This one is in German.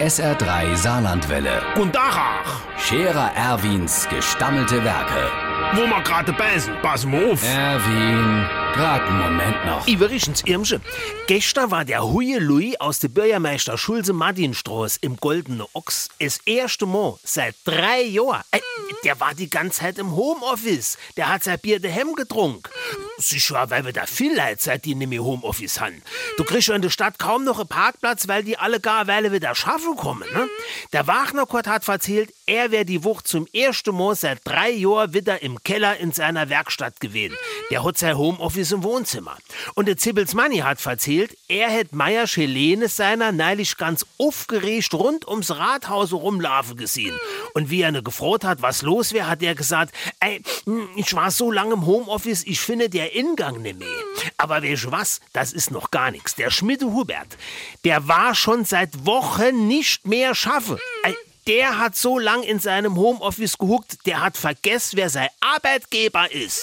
SR3 Saarlandwelle. Tag, ach. Scherer Erwins gestammelte Werke. Wo wir gerade beißen, pass mal auf. Erwin, grad einen Moment noch. Iverichens Irmsche. Gestern war der Huye Louis aus der Bürgermeister Schulze Martinstraße im Goldene Ochs das erste Mal seit drei Jahren. Äh, der war die ganze Zeit im Homeoffice. Der hat sein Bier daheim getrunken. Sicher, weil wir da viel Leute seit die mehr Homeoffice haben. Du kriegst ja in der Stadt kaum noch einen Parkplatz, weil die alle gar Weile wieder schaffen kommen. Ne? Der Wagner-Kurt hat erzählt, er wäre die Woche zum ersten Mal seit drei Jahren wieder im Keller in seiner Werkstatt gewesen. Der hat sein Homeoffice im Wohnzimmer. Und der Zibbels Manni hat erzählt, er hätte Meier Schelene seiner neulich ganz aufgeregt rund ums Rathaus rumlaufen gesehen. Und wie er ne gefroht hat, was los wäre, hat er gesagt, ey, hm, ich war so lange im Homeoffice, ich finde der Ingang nicht mehr. Aber weißt was, das ist noch gar nichts. Der Schmiede Hubert, der war schon seit Wochen nicht mehr schaffe. Der hat so lang in seinem Homeoffice gehuckt, der hat vergessen, wer sein Arbeitgeber ist.